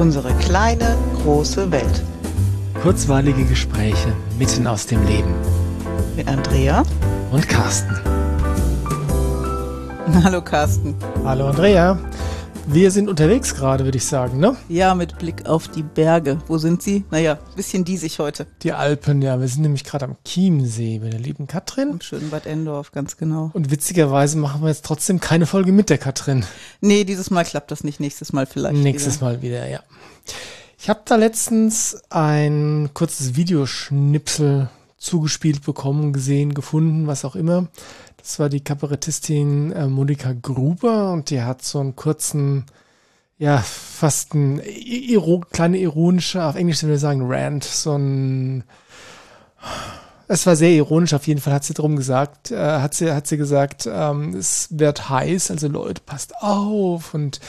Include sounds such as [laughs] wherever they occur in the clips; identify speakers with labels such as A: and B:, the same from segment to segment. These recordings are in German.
A: Unsere kleine, große Welt.
B: Kurzweilige Gespräche mitten aus dem Leben.
A: Mit Andrea
B: und Carsten.
A: Hallo Carsten.
B: Hallo Andrea. Wir sind unterwegs gerade, würde ich sagen, ne?
A: Ja, mit Blick auf die Berge. Wo sind sie? Naja, bisschen diesig heute.
B: Die Alpen, ja. Wir sind nämlich gerade am Chiemsee bei der lieben Katrin.
A: Am schönen Bad Endorf, ganz genau.
B: Und witzigerweise machen wir jetzt trotzdem keine Folge mit der Katrin.
A: Nee, dieses Mal klappt das nicht. Nächstes Mal vielleicht.
B: Nächstes wieder. Mal wieder, ja. Ich habe da letztens ein kurzes Videoschnipsel zugespielt bekommen, gesehen, gefunden, was auch immer. Das war die Kabarettistin äh, Monika Gruber und die hat so einen kurzen, ja, fast ein kleine ironischer, auf Englisch würde ich sagen, Rant, so ein es war sehr ironisch, auf jeden Fall hat sie drum gesagt, äh, hat sie, hat sie gesagt, ähm, es wird heiß, also Leute, passt auf und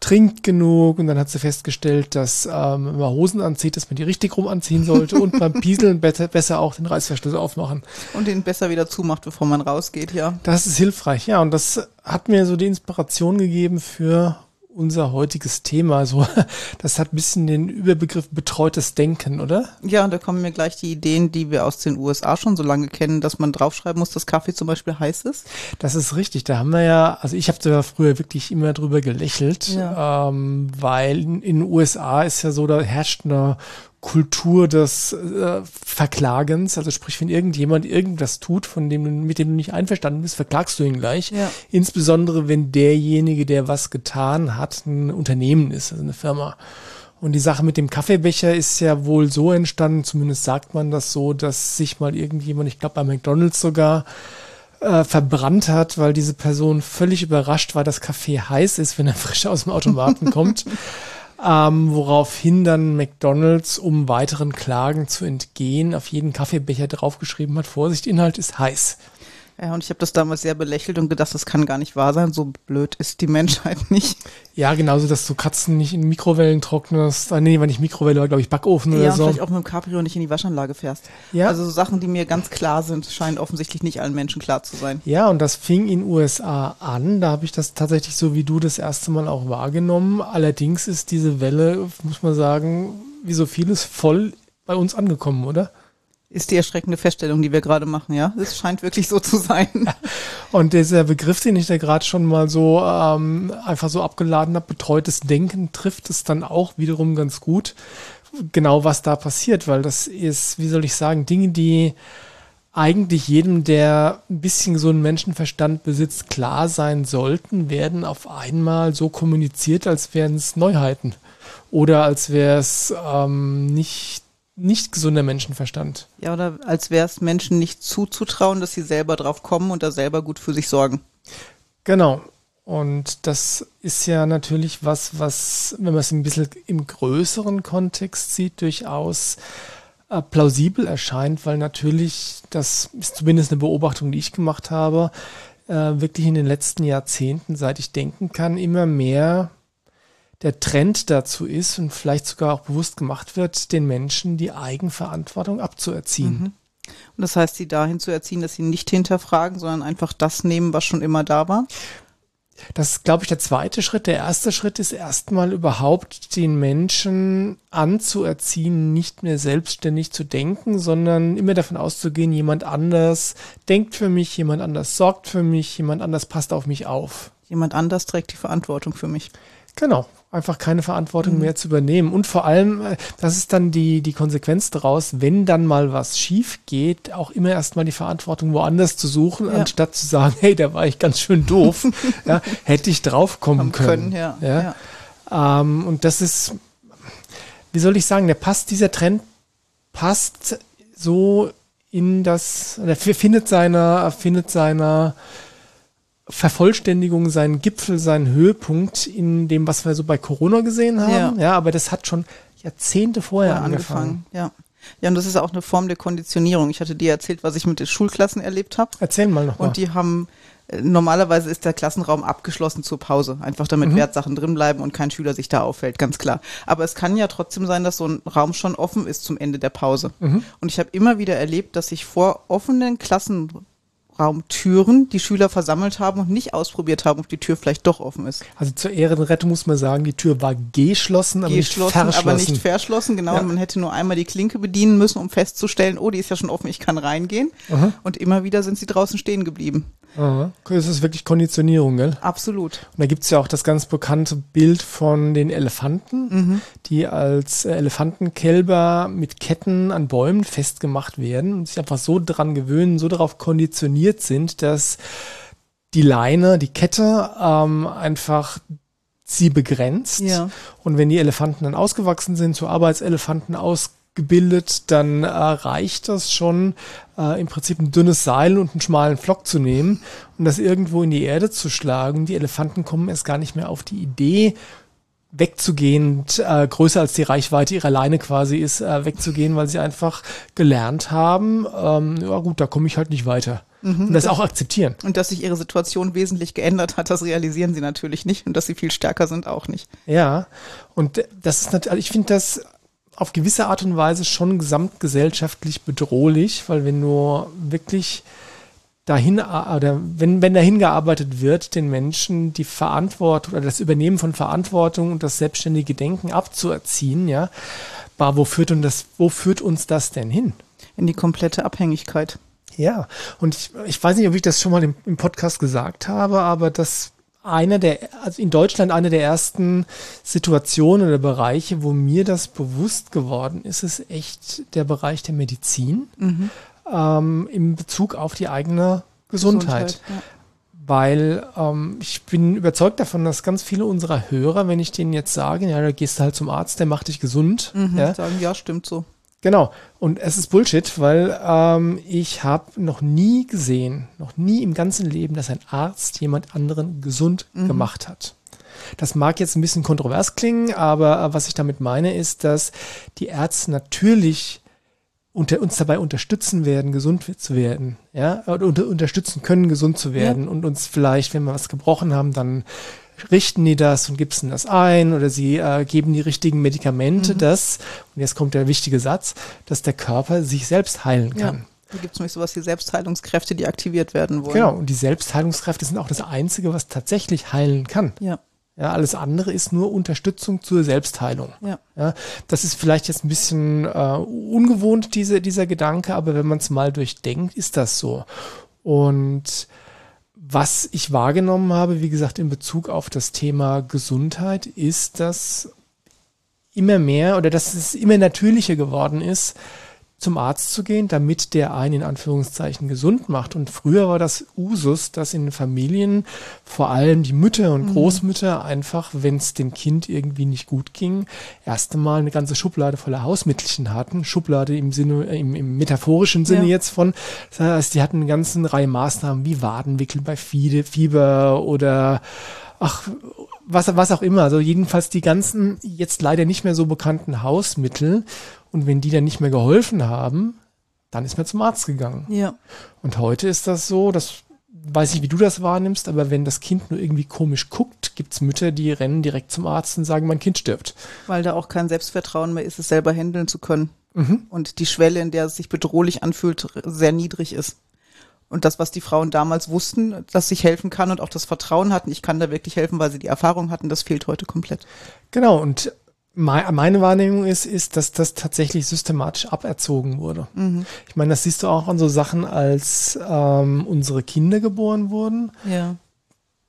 B: trinkt genug. Und dann hat sie festgestellt, dass ähm, wenn man Hosen anzieht, dass man die richtig rum anziehen sollte und beim [laughs] Pieseln besser, besser auch den Reißverschluss aufmachen.
A: Und den besser wieder zumacht, bevor man rausgeht, ja.
B: Das ist hilfreich, ja. Und das hat mir so die Inspiration gegeben für unser heutiges Thema. So, [laughs] das hat ein bisschen den Überbegriff betreutes Denken, oder?
A: Ja, und da kommen mir gleich die Ideen, die wir aus den USA schon so lange kennen, dass man draufschreiben muss, dass Kaffee zum Beispiel heiß ist.
B: Das ist richtig. Da haben wir ja, also ich habe da früher wirklich immer drüber gelächelt, ja. ähm, weil in, in den USA ist ja so, da herrscht eine Kultur des äh, Verklagens, also sprich, wenn irgendjemand irgendwas tut, von dem mit dem du nicht einverstanden bist, verklagst du ihn gleich. Ja. Insbesondere wenn derjenige, der was getan hat, ein Unternehmen ist, also eine Firma. Und die Sache mit dem Kaffeebecher ist ja wohl so entstanden, zumindest sagt man das so, dass sich mal irgendjemand, ich glaube bei McDonald's sogar, äh, verbrannt hat, weil diese Person völlig überrascht war, dass Kaffee heiß ist, wenn er frisch aus dem Automaten kommt. [laughs] ähm, woraufhin dann McDonald's, um weiteren Klagen zu entgehen, auf jeden Kaffeebecher draufgeschrieben hat, Vorsicht, Inhalt ist heiß.
A: Ja, und ich habe das damals sehr belächelt und gedacht, das kann gar nicht wahr sein. So blöd ist die Menschheit [laughs] nicht.
B: Ja, genauso, dass du Katzen nicht in Mikrowellen trocknest. Ah, nee, war nicht Mikrowelle, glaube ich Backofen
A: ja,
B: oder so.
A: Ja, vielleicht auch mit dem Cabrio nicht in die Waschanlage fährst. Ja. Also so Sachen, die mir ganz klar sind, scheinen offensichtlich nicht allen Menschen klar zu sein.
B: Ja, und das fing in USA an. Da habe ich das tatsächlich so wie du das erste Mal auch wahrgenommen. Allerdings ist diese Welle, muss man sagen, wie so vieles voll bei uns angekommen, oder?
A: Ist die erschreckende Feststellung, die wir gerade machen, ja. Es scheint wirklich so zu sein. [laughs]
B: Und dieser Begriff, den ich da gerade schon mal so ähm, einfach so abgeladen habe, betreutes Denken, trifft es dann auch wiederum ganz gut, genau was da passiert, weil das ist, wie soll ich sagen, Dinge, die eigentlich jedem, der ein bisschen so einen Menschenverstand besitzt, klar sein sollten, werden auf einmal so kommuniziert, als wären es Neuheiten. Oder als wäre es ähm, nicht nicht gesunder Menschenverstand.
A: Ja, oder als wäre es Menschen nicht zuzutrauen, dass sie selber drauf kommen und da selber gut für sich sorgen.
B: Genau. Und das ist ja natürlich was, was, wenn man es ein bisschen im größeren Kontext sieht, durchaus äh, plausibel erscheint, weil natürlich, das ist zumindest eine Beobachtung, die ich gemacht habe, äh, wirklich in den letzten Jahrzehnten, seit ich denken kann, immer mehr der Trend dazu ist und vielleicht sogar auch bewusst gemacht wird, den Menschen die Eigenverantwortung abzuerziehen. Mhm.
A: Und das heißt, sie dahin zu erziehen, dass sie nicht hinterfragen, sondern einfach das nehmen, was schon immer da war?
B: Das ist, glaube ich, der zweite Schritt. Der erste Schritt ist erstmal überhaupt den Menschen anzuerziehen, nicht mehr selbstständig zu denken, sondern immer davon auszugehen, jemand anders denkt für mich, jemand anders sorgt für mich, jemand anders passt auf mich auf.
A: Jemand anders trägt die Verantwortung für mich.
B: Genau, einfach keine Verantwortung mhm. mehr zu übernehmen. Und vor allem, äh, das ist dann die, die Konsequenz daraus, wenn dann mal was schief geht, auch immer erstmal die Verantwortung woanders zu suchen, ja. anstatt zu sagen, hey, da war ich ganz schön doof. [laughs] ja, hätte ich draufkommen können. können. ja. ja. ja. Ähm, und das ist, wie soll ich sagen, der passt, dieser Trend passt so in das, er findet seiner, findet seiner Vervollständigung, seinen Gipfel, seinen Höhepunkt in dem, was wir so bei Corona gesehen haben. Ja, ja aber das hat schon Jahrzehnte vorher ja, angefangen. angefangen.
A: Ja. Ja, und das ist auch eine Form der Konditionierung. Ich hatte dir erzählt, was ich mit den Schulklassen erlebt habe.
B: Erzähl mal noch
A: mal. Und die haben äh, normalerweise ist der Klassenraum abgeschlossen zur Pause, einfach damit mhm. Wertsachen drin bleiben und kein Schüler sich da auffällt, ganz klar. Aber es kann ja trotzdem sein, dass so ein Raum schon offen ist zum Ende der Pause. Mhm. Und ich habe immer wieder erlebt, dass ich vor offenen Klassen Klassenraumtüren die Schüler versammelt haben und nicht ausprobiert haben, ob die Tür vielleicht doch offen ist.
B: Also zur Ehrenrettung muss man sagen, die Tür war geschlossen, aber geschlossen, nicht verschlossen.
A: Aber nicht verschlossen, genau. Ja. Man hätte nur einmal die Klinke bedienen müssen, um festzustellen, oh, die ist ja schon offen, ich kann reingehen. Aha. Und immer wieder sind sie draußen stehen geblieben.
B: Aha. Das ist wirklich Konditionierung, gell?
A: Absolut.
B: Und da gibt's ja auch das ganz bekannte Bild von den Elefanten, mhm. die als Elefantenkälber mit Ketten an Bäumen festgemacht werden und sich einfach so dran gewöhnen, so darauf konditioniert sind, dass die Leine, die Kette ähm, einfach sie begrenzt. Ja. Und wenn die Elefanten dann ausgewachsen sind, zu Arbeitselefanten aus gebildet, dann äh, reicht das schon, äh, im Prinzip ein dünnes Seil und einen schmalen Flock zu nehmen und das irgendwo in die Erde zu schlagen. Die Elefanten kommen erst gar nicht mehr auf die Idee, wegzugehen, äh, größer als die Reichweite ihrer Leine quasi ist, äh, wegzugehen, weil sie einfach gelernt haben, ähm, ja gut, da komme ich halt nicht weiter. Mhm, und das, das, auch akzeptieren.
A: Und dass sich ihre Situation wesentlich geändert hat, das realisieren sie natürlich nicht und dass sie viel stärker sind auch nicht.
B: Ja, und das ist natürlich, also ich finde das auf gewisse Art und Weise schon gesamtgesellschaftlich bedrohlich, weil wenn du wirklich dahin oder wenn, wenn dahin gearbeitet wird, den Menschen die Verantwortung oder das Übernehmen von Verantwortung und das selbstständige Denken abzuerziehen, ja, aber wo führt uns das, wo führt uns das denn hin?
A: In die komplette Abhängigkeit.
B: Ja, und ich, ich weiß nicht, ob ich das schon mal im, im Podcast gesagt habe, aber das einer der, also in Deutschland eine der ersten Situationen oder Bereiche, wo mir das bewusst geworden ist, ist echt der Bereich der Medizin mhm. ähm, in Bezug auf die eigene Gesundheit. Gesundheit ja. Weil ähm, ich bin überzeugt davon, dass ganz viele unserer Hörer, wenn ich denen jetzt sage, ja, da gehst du halt zum Arzt, der macht dich gesund.
A: Mhm, ja, sagen, ja, stimmt so.
B: Genau. Und es ist Bullshit, weil ähm, ich habe noch nie gesehen, noch nie im ganzen Leben, dass ein Arzt jemand anderen gesund mhm. gemacht hat. Das mag jetzt ein bisschen kontrovers klingen, aber äh, was ich damit meine, ist, dass die Ärzte natürlich unter, uns dabei unterstützen werden, gesund zu werden, ja, oder unter, unterstützen können, gesund zu werden ja. und uns vielleicht, wenn wir was gebrochen haben, dann richten die das und gibsten das ein oder sie äh, geben die richtigen Medikamente, mhm. dass, und jetzt kommt der wichtige Satz, dass der Körper sich selbst heilen kann. Ja.
A: Da gibt es nämlich sowas wie Selbstheilungskräfte, die aktiviert werden wollen.
B: Genau, und die Selbstheilungskräfte sind auch das Einzige, was tatsächlich heilen kann.
A: Ja.
B: Ja, alles andere ist nur Unterstützung zur Selbstheilung.
A: Ja.
B: ja das ist vielleicht jetzt ein bisschen äh, ungewohnt, diese, dieser Gedanke, aber wenn man es mal durchdenkt, ist das so. Und was ich wahrgenommen habe, wie gesagt, in Bezug auf das Thema Gesundheit, ist, dass immer mehr oder dass es immer natürlicher geworden ist, zum Arzt zu gehen, damit der einen in Anführungszeichen gesund macht. Und früher war das Usus, dass in Familien vor allem die Mütter und mhm. Großmütter einfach, wenn es dem Kind irgendwie nicht gut ging, erst einmal eine ganze Schublade voller Hausmittelchen hatten. Schublade im Sinne, im, im metaphorischen Sinne ja. jetzt von, das heißt, die hatten eine ganze Reihe Maßnahmen wie Wadenwickel bei Fieber oder ach, was, was auch immer. Also jedenfalls die ganzen jetzt leider nicht mehr so bekannten Hausmittel. Und wenn die dann nicht mehr geholfen haben, dann ist man zum Arzt gegangen.
A: Ja.
B: Und heute ist das so, das weiß ich, wie du das wahrnimmst, aber wenn das Kind nur irgendwie komisch guckt, gibt's Mütter, die rennen direkt zum Arzt und sagen, mein Kind stirbt.
A: Weil da auch kein Selbstvertrauen mehr ist, es selber handeln zu können. Mhm. Und die Schwelle, in der es sich bedrohlich anfühlt, sehr niedrig ist. Und das, was die Frauen damals wussten, dass ich helfen kann und auch das Vertrauen hatten, ich kann da wirklich helfen, weil sie die Erfahrung hatten, das fehlt heute komplett.
B: Genau, und meine Wahrnehmung ist, ist, dass das tatsächlich systematisch aberzogen wurde. Mhm. Ich meine, das siehst du auch an so Sachen, als ähm, unsere Kinder geboren wurden.
A: Ja.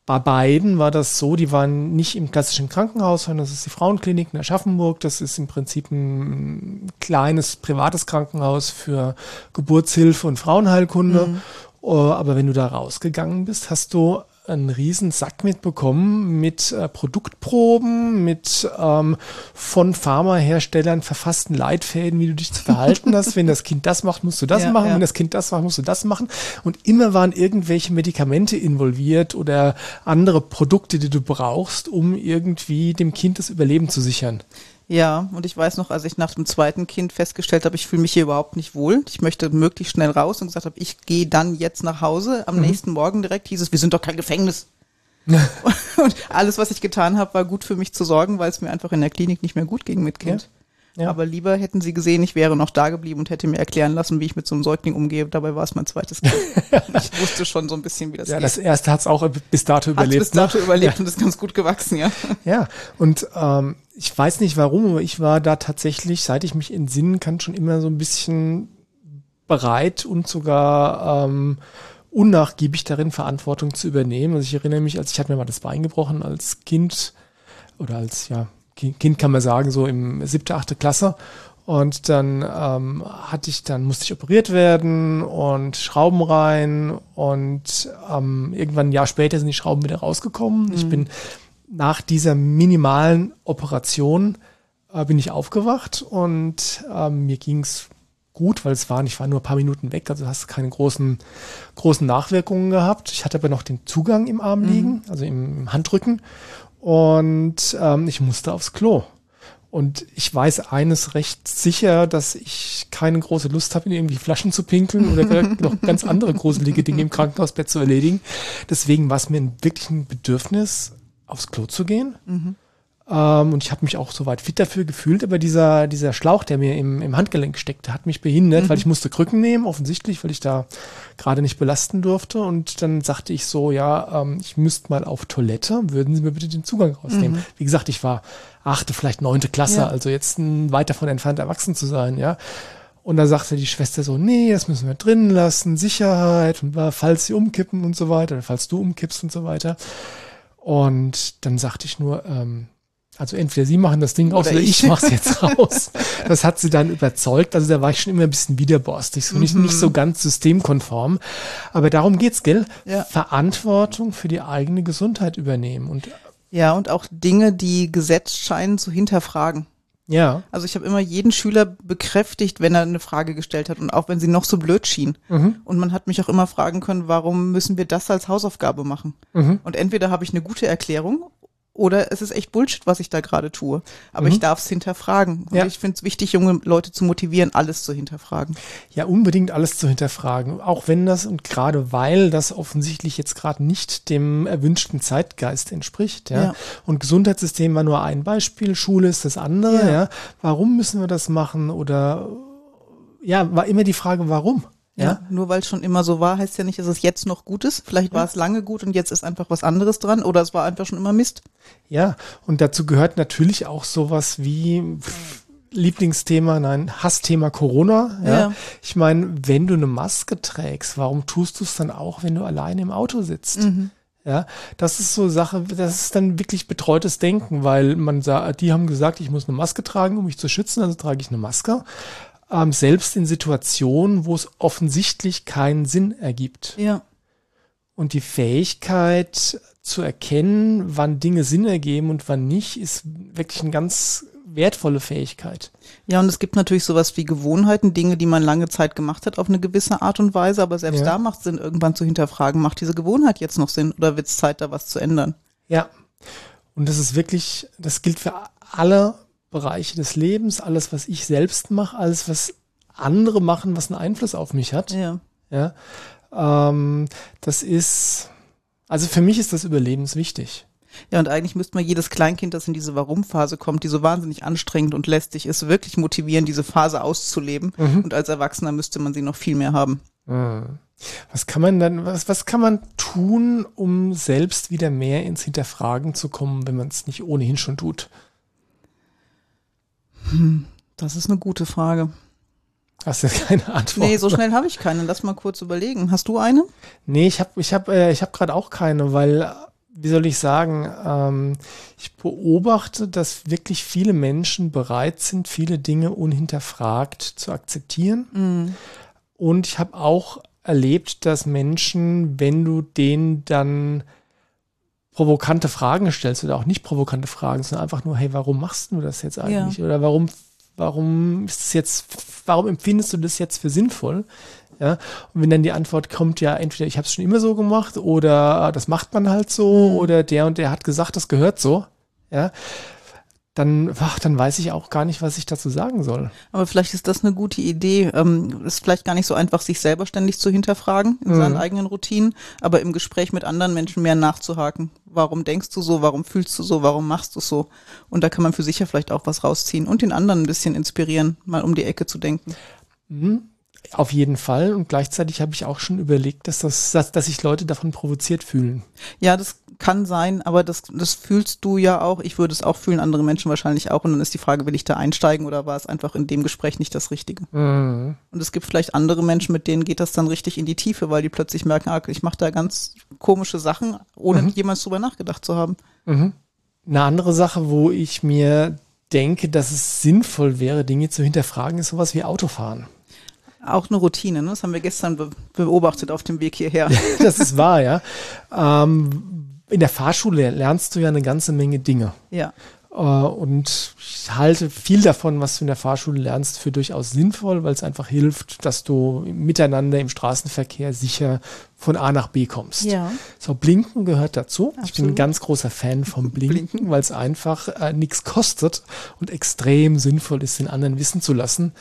B: Bei beiden war das so, die waren nicht im klassischen Krankenhaus, sondern das ist die Frauenklinik in Aschaffenburg. Das ist im Prinzip ein kleines privates Krankenhaus für Geburtshilfe und Frauenheilkunde. Mhm. Oh, aber wenn du da rausgegangen bist, hast du einen riesen Sack mitbekommen mit äh, Produktproben, mit ähm, von Pharmaherstellern verfassten Leitfäden, wie du dich zu verhalten [laughs] hast. Wenn das Kind das macht, musst du das ja, machen. Ja. Wenn das Kind das macht, musst du das machen. Und immer waren irgendwelche Medikamente involviert oder andere Produkte, die du brauchst, um irgendwie dem Kind das Überleben zu sichern.
A: Ja, und ich weiß noch, als ich nach dem zweiten Kind festgestellt habe, ich fühle mich hier überhaupt nicht wohl. Ich möchte möglichst schnell raus und gesagt habe, ich gehe dann jetzt nach Hause. Am mhm. nächsten Morgen direkt hieß es, wir sind doch kein Gefängnis. [laughs] und alles, was ich getan habe, war gut für mich zu sorgen, weil es mir einfach in der Klinik nicht mehr gut ging mit Kind. Ja. Aber lieber hätten sie gesehen, ich wäre noch da geblieben und hätte mir erklären lassen, wie ich mit so einem Säugling umgehe. Dabei war es mein zweites Kind. [laughs] ich wusste schon so ein bisschen, wie das
B: ja, geht. Ja, das erste hat es auch bis dato hat's überlebt.
A: bis dato ne? überlebt ja. und ist ganz gut gewachsen, ja.
B: Ja, und ähm, ich weiß nicht warum, aber ich war da tatsächlich, seit ich mich entsinnen kann, schon immer so ein bisschen bereit und sogar ähm, unnachgiebig darin, Verantwortung zu übernehmen. Also ich erinnere mich, als ich hatte mir mal das Bein gebrochen als Kind oder als ja Kind kann man sagen, so im siebte, achte Klasse. Und dann ähm, hatte ich, dann musste ich operiert werden und Schrauben rein und ähm, irgendwann ein Jahr später sind die Schrauben wieder rausgekommen. Mhm. Ich bin nach dieser minimalen Operation äh, bin ich aufgewacht und ähm, mir ging's gut, weil es waren, ich war nur ein paar Minuten weg, also hast keine großen, großen Nachwirkungen gehabt. Ich hatte aber noch den Zugang im Arm liegen, mhm. also im, im Handrücken und ähm, ich musste aufs Klo. Und ich weiß eines recht sicher, dass ich keine große Lust habe, in irgendwie Flaschen zu pinkeln oder [laughs] noch ganz andere gruselige Dinge im Krankenhausbett zu erledigen. Deswegen war es mir wirklich ein Bedürfnis, aufs Klo zu gehen. Mhm. Ähm, und ich habe mich auch soweit fit dafür gefühlt, aber dieser, dieser Schlauch, der mir im, im Handgelenk steckte, hat mich behindert, mhm. weil ich musste Krücken nehmen, offensichtlich, weil ich da gerade nicht belasten durfte. Und dann sagte ich so, ja, ähm, ich müsste mal auf Toilette, würden Sie mir bitte den Zugang rausnehmen. Mhm. Wie gesagt, ich war achte, vielleicht neunte Klasse, ja. also jetzt ein weit davon entfernt, erwachsen zu sein, ja. Und da sagte die Schwester so, nee, das müssen wir drinnen lassen, Sicherheit, und falls sie umkippen und so weiter, falls du umkippst und so weiter. Und dann sagte ich nur, ähm, also entweder sie machen das Ding raus oder, oder ich, ich mach's jetzt [laughs] raus. Das hat sie dann überzeugt. Also da war ich schon immer ein bisschen widerborstig, so nicht, nicht so mhm. ganz systemkonform. Aber darum geht's, gell? Ja. Verantwortung für die eigene Gesundheit übernehmen und
A: ja, und auch Dinge, die gesetzt scheinen zu hinterfragen.
B: Ja.
A: Also ich habe immer jeden Schüler bekräftigt, wenn er eine Frage gestellt hat und auch wenn sie noch so blöd schien. Mhm. Und man hat mich auch immer fragen können, warum müssen wir das als Hausaufgabe machen? Mhm. Und entweder habe ich eine gute Erklärung oder es ist echt Bullshit, was ich da gerade tue. Aber mhm. ich darf es hinterfragen. Und ja. ich finde es wichtig, junge Leute zu motivieren, alles zu hinterfragen.
B: Ja, unbedingt alles zu hinterfragen. Auch wenn das und gerade weil das offensichtlich jetzt gerade nicht dem erwünschten Zeitgeist entspricht. Ja? ja. Und Gesundheitssystem war nur ein Beispiel, Schule ist das andere. Ja. ja. Warum müssen wir das machen? Oder ja, war immer die Frage, warum?
A: Ja, ja, nur weil es schon immer so war, heißt ja nicht, dass es jetzt noch gut ist. Vielleicht war es lange gut und jetzt ist einfach was anderes dran oder es war einfach schon immer Mist.
B: Ja, und dazu gehört natürlich auch sowas wie pff, Lieblingsthema, nein, Hassthema Corona. Ja. ja. Ich meine, wenn du eine Maske trägst, warum tust du es dann auch, wenn du alleine im Auto sitzt? Mhm. Ja, das ist so Sache, das ist dann wirklich betreutes Denken, weil man sagt, die haben gesagt, ich muss eine Maske tragen, um mich zu schützen, also trage ich eine Maske ähm, selbst in Situationen, wo es offensichtlich keinen Sinn ergibt.
A: Ja.
B: Und die Fähigkeit zu erkennen, wann Dinge Sinn ergeben und wann nicht, ist wirklich eine ganz wertvolle Fähigkeit.
A: Ja, und es gibt natürlich sowas wie Gewohnheiten, Dinge, die man lange Zeit gemacht hat auf eine gewisse Art und Weise, aber selbst ja. da macht es Sinn, irgendwann zu hinterfragen, macht diese Gewohnheit jetzt noch Sinn oder wird es Zeit, da was zu ändern?
B: Ja. Und das ist wirklich, das gilt für alle Bereiche des Lebens, alles, was ich selbst mache, alles, was andere machen, was einen Einfluss auf mich hat.
A: Ja.
B: Ja. Ähm, das ist, also für mich ist das überlebenswichtig.
A: Ja, und eigentlich müsste man jedes Kleinkind, das in diese Warum-Phase kommt, die so wahnsinnig anstrengend und lästig ist, wirklich motivieren, diese Phase auszuleben. Mhm. Und als Erwachsener müsste man sie noch viel mehr haben.
B: Mhm. Was kann man dann, was, was kann man tun, um selbst wieder mehr ins Hinterfragen zu kommen, wenn man es nicht ohnehin schon tut?
A: Hm, das ist eine gute Frage.
B: Hast du keine Antwort?
A: Nee, so schnell habe ich keine. Lass mal kurz überlegen. Hast du eine?
B: Nee, ich habe ich hab, äh, ich hab gerade auch keine, weil, wie soll ich sagen, ähm, ich beobachte, dass wirklich viele Menschen bereit sind, viele Dinge unhinterfragt zu akzeptieren. Mhm. Und ich habe auch erlebt, dass Menschen, wenn du denen dann provokante Fragen stellst oder auch nicht provokante Fragen, sondern einfach nur, hey, warum machst du das jetzt eigentlich? Ja. Oder warum, warum ist es jetzt, warum empfindest du das jetzt für sinnvoll? Ja, und wenn dann die Antwort kommt, ja, entweder ich habe es schon immer so gemacht oder das macht man halt so mhm. oder der und der hat gesagt, das gehört so, ja, dann, ach, dann weiß ich auch gar nicht, was ich dazu sagen soll.
A: Aber vielleicht ist das eine gute Idee. Ähm, ist vielleicht gar nicht so einfach, sich selber ständig zu hinterfragen in mhm. seinen eigenen Routinen, aber im Gespräch mit anderen Menschen mehr nachzuhaken. Warum denkst du so? Warum fühlst du so? Warum machst du so? Und da kann man für sich ja vielleicht auch was rausziehen und den anderen ein bisschen inspirieren, mal um die Ecke zu denken.
B: Mhm. Auf jeden Fall. Und gleichzeitig habe ich auch schon überlegt, dass, das, dass, dass sich Leute davon provoziert fühlen.
A: Ja, das kann sein, aber das, das fühlst du ja auch. Ich würde es auch fühlen, andere Menschen wahrscheinlich auch. Und dann ist die Frage, will ich da einsteigen oder war es einfach in dem Gespräch nicht das Richtige? Mhm. Und es gibt vielleicht andere Menschen, mit denen geht das dann richtig in die Tiefe, weil die plötzlich merken, ah, ich mache da ganz komische Sachen, ohne mhm. jemals drüber nachgedacht zu haben.
B: Mhm. Eine andere Sache, wo ich mir denke, dass es sinnvoll wäre, Dinge zu hinterfragen, ist sowas wie Autofahren.
A: Auch eine Routine, ne? das haben wir gestern be beobachtet auf dem Weg hierher. [laughs]
B: das ist wahr, ja. Ähm, in der Fahrschule lernst du ja eine ganze Menge Dinge.
A: Ja.
B: Äh, und ich halte viel davon, was du in der Fahrschule lernst, für durchaus sinnvoll, weil es einfach hilft, dass du miteinander im Straßenverkehr sicher von A nach B kommst.
A: Ja.
B: So, Blinken gehört dazu. Absolut. Ich bin ein ganz großer Fan vom [laughs] Blinken, Blinken. weil es einfach äh, nichts kostet und extrem sinnvoll ist, den anderen wissen zu lassen,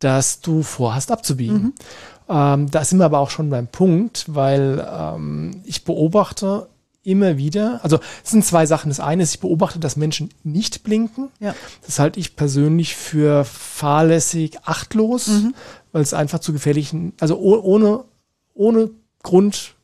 B: dass du vorhast abzubiegen. Mhm. Ähm, da sind wir aber auch schon beim Punkt, weil ähm, ich beobachte immer wieder, also es sind zwei Sachen. Das eine ist, ich beobachte, dass Menschen nicht blinken.
A: Ja.
B: Das halte ich persönlich für fahrlässig achtlos, mhm. weil es einfach zu gefährlichen, also ohne, ohne Grund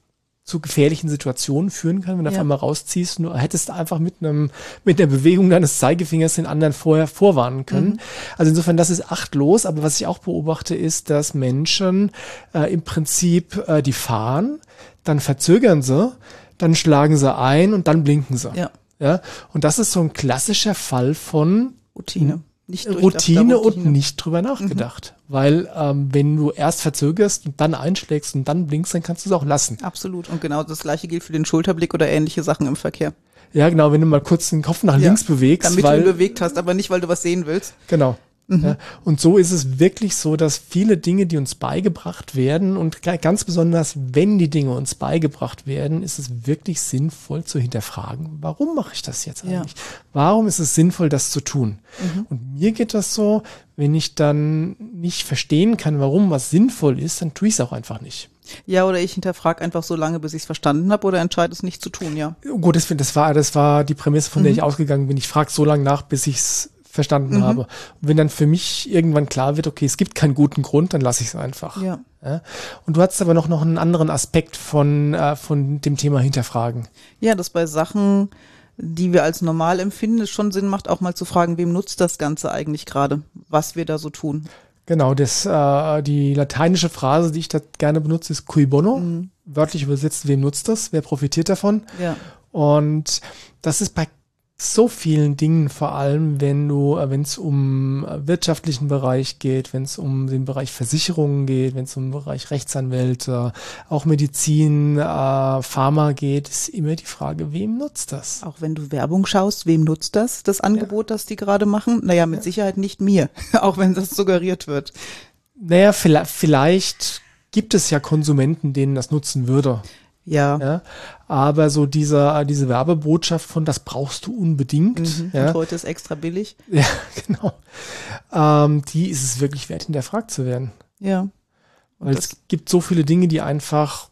B: zu gefährlichen Situationen führen kann, wenn du ja. auf einmal rausziehst und du hättest einfach mit einem, mit der Bewegung deines Zeigefingers den anderen vorher vorwarnen können. Mhm. Also insofern, das ist achtlos, aber was ich auch beobachte, ist, dass Menschen äh, im Prinzip äh, die fahren, dann verzögern sie, dann schlagen sie ein und dann blinken sie.
A: Ja.
B: Ja. Und das ist so ein klassischer Fall von
A: Routine.
B: Nicht Routine, Routine, und nicht drüber nachgedacht. Mhm. Weil ähm, wenn du erst verzögerst und dann einschlägst und dann blinkst, dann kannst du es auch lassen.
A: Absolut. Und genau das gleiche gilt für den Schulterblick oder ähnliche Sachen im Verkehr.
B: Ja, genau, wenn du mal kurz den Kopf nach ja, links bewegst.
A: Damit weil, du ihn bewegt hast, aber nicht, weil du was sehen willst.
B: Genau. Mhm. Ja, und so ist es wirklich so, dass viele Dinge, die uns beigebracht werden und ganz besonders, wenn die Dinge uns beigebracht werden, ist es wirklich sinnvoll zu hinterfragen, warum mache ich das jetzt eigentlich? Ja. Warum ist es sinnvoll, das zu tun? Mhm. Und mir geht das so, wenn ich dann nicht verstehen kann, warum was sinnvoll ist, dann tue ich es auch einfach nicht.
A: Ja, oder ich hinterfrage einfach so lange, bis ich es verstanden habe, oder entscheide es nicht zu tun, ja.
B: Gut, das, das, war, das war die Prämisse, von mhm. der ich ausgegangen bin. Ich frage so lange nach, bis ich es verstanden mhm. habe. Und wenn dann für mich irgendwann klar wird, okay, es gibt keinen guten Grund, dann lasse ich es einfach.
A: Ja.
B: ja. Und du hattest aber noch, noch einen anderen Aspekt von, äh, von dem Thema Hinterfragen.
A: Ja, dass bei Sachen, die wir als normal empfinden, es schon Sinn macht, auch mal zu fragen, wem nutzt das Ganze eigentlich gerade, was wir da so tun.
B: Genau, das, äh, die lateinische Phrase, die ich da gerne benutze, ist cui bono. Mhm. Wörtlich übersetzt, wem nutzt das? Wer profitiert davon?
A: Ja.
B: Und das ist bei so vielen Dingen, vor allem wenn du, äh, wenn es um äh, wirtschaftlichen Bereich geht, wenn es um den Bereich Versicherungen geht, wenn es um den Bereich Rechtsanwälte, auch Medizin, äh, Pharma geht, ist immer die Frage, wem nutzt das?
A: Auch wenn du Werbung schaust, wem nutzt das, das Angebot, ja. das die gerade machen? Naja, mit ja. Sicherheit nicht mir, [laughs] auch wenn das suggeriert wird.
B: Naja, vielleicht, vielleicht gibt es ja Konsumenten, denen das nutzen würde.
A: Ja.
B: ja. Aber so dieser, diese Werbebotschaft von, das brauchst du unbedingt. Mhm.
A: Ja. Und heute ist extra billig. [laughs]
B: Ja, genau. Ähm, die ist es wirklich wert, hinterfragt zu werden.
A: Ja.
B: Weil es gibt so viele Dinge, die einfach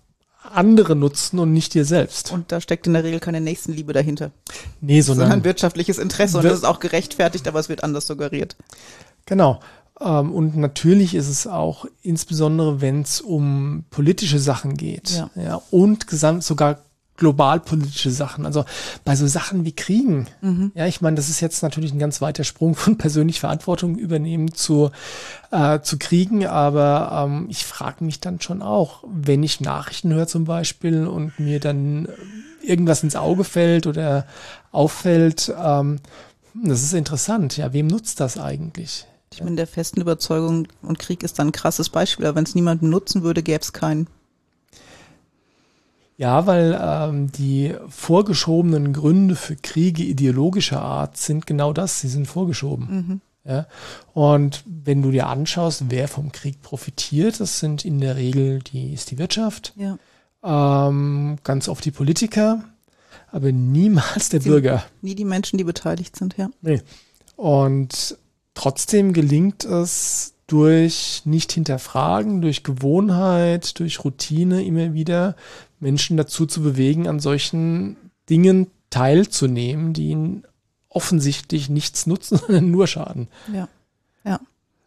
B: andere nutzen und nicht dir selbst.
A: Und da steckt in der Regel keine Nächstenliebe dahinter.
B: Nee, sondern, sondern
A: wirtschaftliches Interesse. Und das ist auch gerechtfertigt, aber es wird anders suggeriert.
B: Genau. Ähm, und natürlich ist es auch insbesondere, wenn es um politische Sachen geht.
A: Ja.
B: ja und gesamt sogar globalpolitische Sachen. Also bei so Sachen wie Kriegen. Mhm. Ja, ich meine, das ist jetzt natürlich ein ganz weiter Sprung von persönlich Verantwortung übernehmen zu, äh, zu Kriegen, aber ähm, ich frage mich dann schon auch, wenn ich Nachrichten höre zum Beispiel und mir dann irgendwas ins Auge fällt oder auffällt, ähm, hm, das ist interessant. Ja, wem nutzt das eigentlich?
A: Ich bin der festen Überzeugung, und Krieg ist dann ein krasses Beispiel, aber wenn es niemanden nutzen würde, gäbe es keinen.
B: Ja, weil ähm, die vorgeschobenen Gründe für Kriege ideologischer Art sind genau das, sie sind vorgeschoben. Mhm. Ja? Und wenn du dir anschaust, wer vom Krieg profitiert, das sind in der Regel die, ist die Wirtschaft,
A: ja.
B: ähm, ganz oft die Politiker, aber niemals der die, Bürger.
A: Nie die Menschen, die beteiligt sind, ja.
B: Nee. Und trotzdem gelingt es durch nicht hinterfragen, durch Gewohnheit, durch Routine immer wieder Menschen dazu zu bewegen, an solchen Dingen teilzunehmen, die ihnen offensichtlich nichts nutzen, [laughs] sondern nur schaden.
A: Ja. Ja.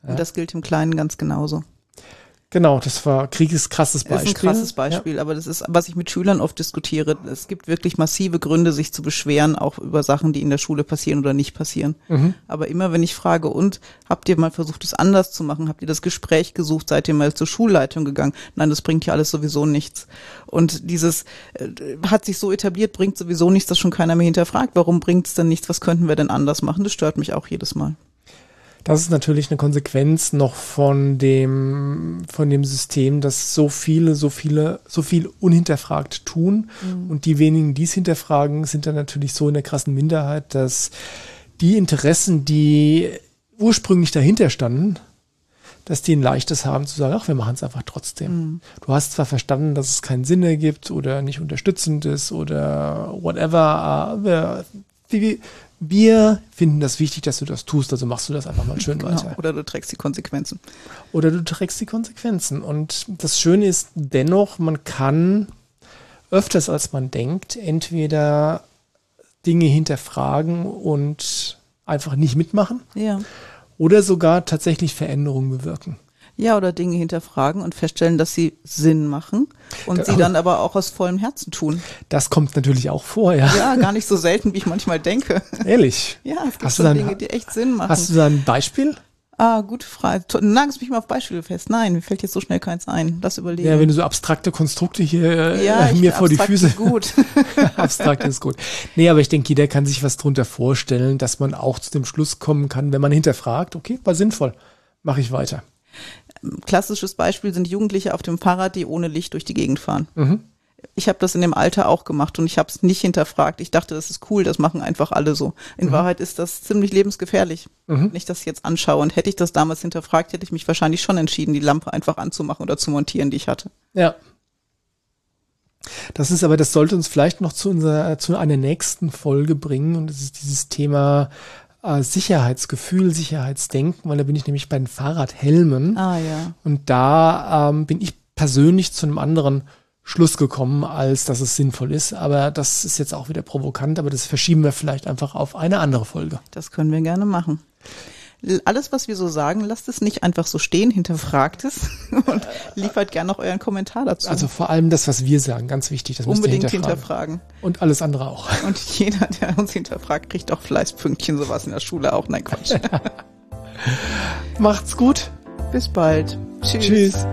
A: Und ja. das gilt im Kleinen ganz genauso.
B: Genau, das war Krieges krasses
A: Beispiel. Ist ein krasses Beispiel, ja. aber das ist, was ich mit Schülern oft diskutiere. Es gibt wirklich massive Gründe, sich zu beschweren, auch über Sachen, die in der Schule passieren oder nicht passieren. Mhm. Aber immer wenn ich frage, und habt ihr mal versucht, es anders zu machen? Habt ihr das Gespräch gesucht? Seid ihr mal zur Schulleitung gegangen? Nein, das bringt ja alles sowieso nichts. Und dieses äh, hat sich so etabliert, bringt sowieso nichts, dass schon keiner mehr hinterfragt. Warum bringt es denn nichts? Was könnten wir denn anders machen? Das stört mich auch jedes Mal.
B: Das ist natürlich eine Konsequenz noch von dem, von dem System, dass so viele, so viele, so viel unhinterfragt tun. Mhm. Und die wenigen, die es hinterfragen, sind dann natürlich so in der krassen Minderheit, dass die Interessen, die ursprünglich dahinter standen, dass die ein leichtes haben zu sagen, ach, wir machen es einfach trotzdem. Mhm. Du hast zwar verstanden, dass es keinen Sinn ergibt oder nicht unterstützend ist oder whatever, aber wir, wir finden das wichtig, dass du das tust, also machst du das einfach mal schön genau. weiter.
A: Oder du trägst die Konsequenzen.
B: Oder du trägst die Konsequenzen. Und das Schöne ist dennoch, man kann öfters als man denkt, entweder Dinge hinterfragen und einfach nicht mitmachen.
A: Ja.
B: Oder sogar tatsächlich Veränderungen bewirken.
A: Ja, oder Dinge hinterfragen und feststellen, dass sie Sinn machen und da, sie dann aber auch aus vollem Herzen tun.
B: Das kommt natürlich auch vor, ja.
A: Ja, gar nicht so selten, wie ich manchmal denke.
B: Ehrlich?
A: Ja, es gibt hast so dann, Dinge, die echt Sinn machen.
B: Hast du da ein Beispiel?
A: Ah, gute Frage. Nagst mich mal auf Beispiele fest. Nein, mir fällt jetzt so schnell keins ein. Lass überlegen.
B: Ja, wenn du so abstrakte Konstrukte hier äh, ja, mir vor die Füße.
A: Ist gut. [laughs]
B: abstrakt ist gut. Nee, aber ich denke, jeder kann sich was drunter vorstellen, dass man auch zu dem Schluss kommen kann, wenn man hinterfragt, okay, war sinnvoll, mache ich weiter
A: klassisches Beispiel sind Jugendliche auf dem Fahrrad, die ohne Licht durch die Gegend fahren. Mhm. Ich habe das in dem Alter auch gemacht und ich habe es nicht hinterfragt. Ich dachte, das ist cool, das machen einfach alle so. In mhm. Wahrheit ist das ziemlich lebensgefährlich, mhm. wenn ich das jetzt anschaue. Und hätte ich das damals hinterfragt, hätte ich mich wahrscheinlich schon entschieden, die Lampe einfach anzumachen oder zu montieren, die ich hatte.
B: Ja. Das ist aber, das sollte uns vielleicht noch zu unserer, zu einer nächsten Folge bringen. Und das ist dieses Thema äh, Sicherheitsgefühl, Sicherheitsdenken, weil da bin ich nämlich bei den Fahrradhelmen.
A: Ah ja.
B: Und da ähm, bin ich persönlich zu einem anderen Schluss gekommen, als dass es sinnvoll ist. Aber das ist jetzt auch wieder provokant, aber das verschieben wir vielleicht einfach auf eine andere Folge.
A: Das können wir gerne machen alles, was wir so sagen, lasst es nicht einfach so stehen, hinterfragt es [laughs] und liefert gerne noch euren Kommentar dazu.
B: Also vor allem das, was wir sagen, ganz wichtig, das
A: Unbedingt hinterfragen. hinterfragen.
B: Und alles andere auch. [laughs]
A: Und jeder, der uns hinterfragt, kriegt auch Fleißpünktchen, sowas in der Schule auch. Nein, Quatsch. [laughs]
B: Macht's gut.
A: Bis bald.
B: Tschüss. Tschüss.